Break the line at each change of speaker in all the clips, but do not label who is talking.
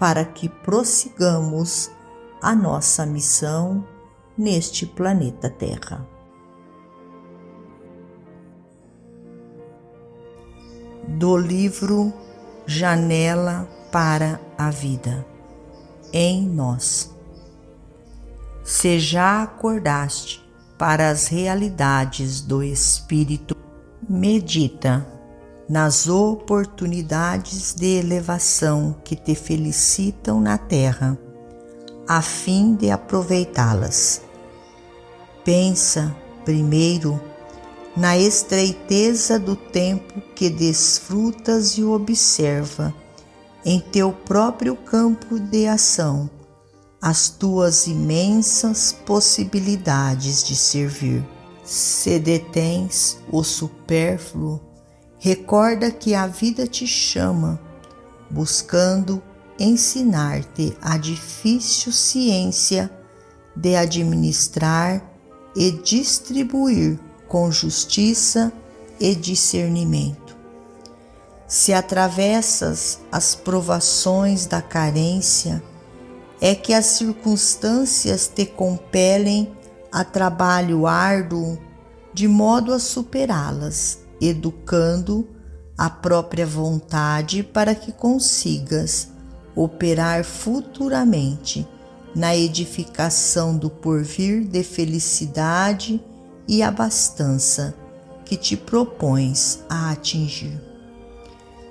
para que prossigamos a nossa missão neste planeta Terra. Do livro Janela para a Vida em nós. Se já acordaste para as realidades do Espírito, medita nas oportunidades de elevação que te felicitam na terra, a fim de aproveitá-las. Pensa, primeiro, na estreiteza do tempo que desfrutas e observa em teu próprio campo de ação as tuas imensas possibilidades de servir. Se detens o supérfluo Recorda que a vida te chama, buscando ensinar-te a difícil ciência de administrar e distribuir com justiça e discernimento. Se atravessas as provações da carência, é que as circunstâncias te compelem a trabalho árduo de modo a superá-las educando a própria vontade para que consigas operar futuramente na edificação do porvir de felicidade e abastança que te propões a atingir.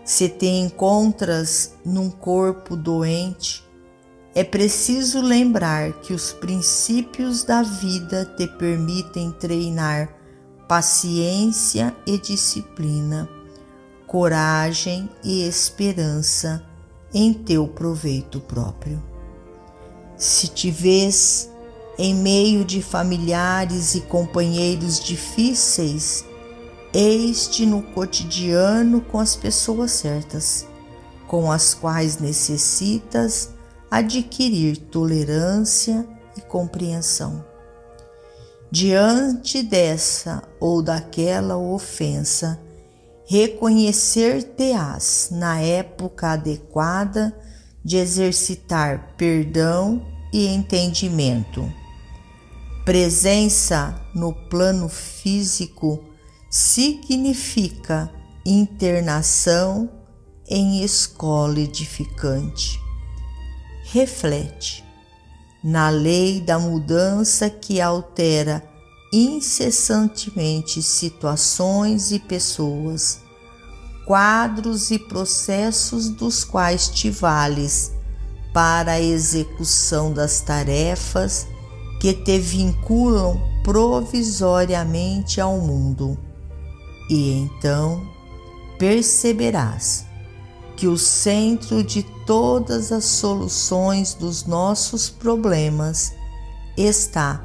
Se te encontras num corpo doente, é preciso lembrar que os princípios da vida te permitem treinar paciência e disciplina, coragem e esperança em teu proveito próprio. Se te vês em meio de familiares e companheiros difíceis, eis-te no cotidiano com as pessoas certas, com as quais necessitas adquirir tolerância e compreensão. Diante dessa ou daquela ofensa, reconhecer-te-ás na época adequada de exercitar perdão e entendimento. Presença no plano físico significa internação em escola edificante. Reflete na lei da mudança que altera incessantemente situações e pessoas, quadros e processos dos quais te vales para a execução das tarefas que te vinculam provisoriamente ao mundo. E então perceberás que o centro de todas as soluções dos nossos problemas está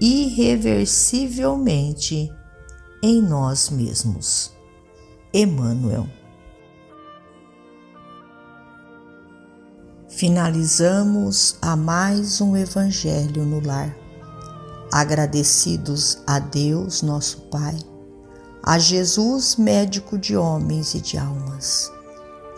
irreversivelmente em nós mesmos. Emmanuel. Finalizamos a mais um Evangelho no Lar. Agradecidos a Deus, nosso Pai, a Jesus, médico de homens e de almas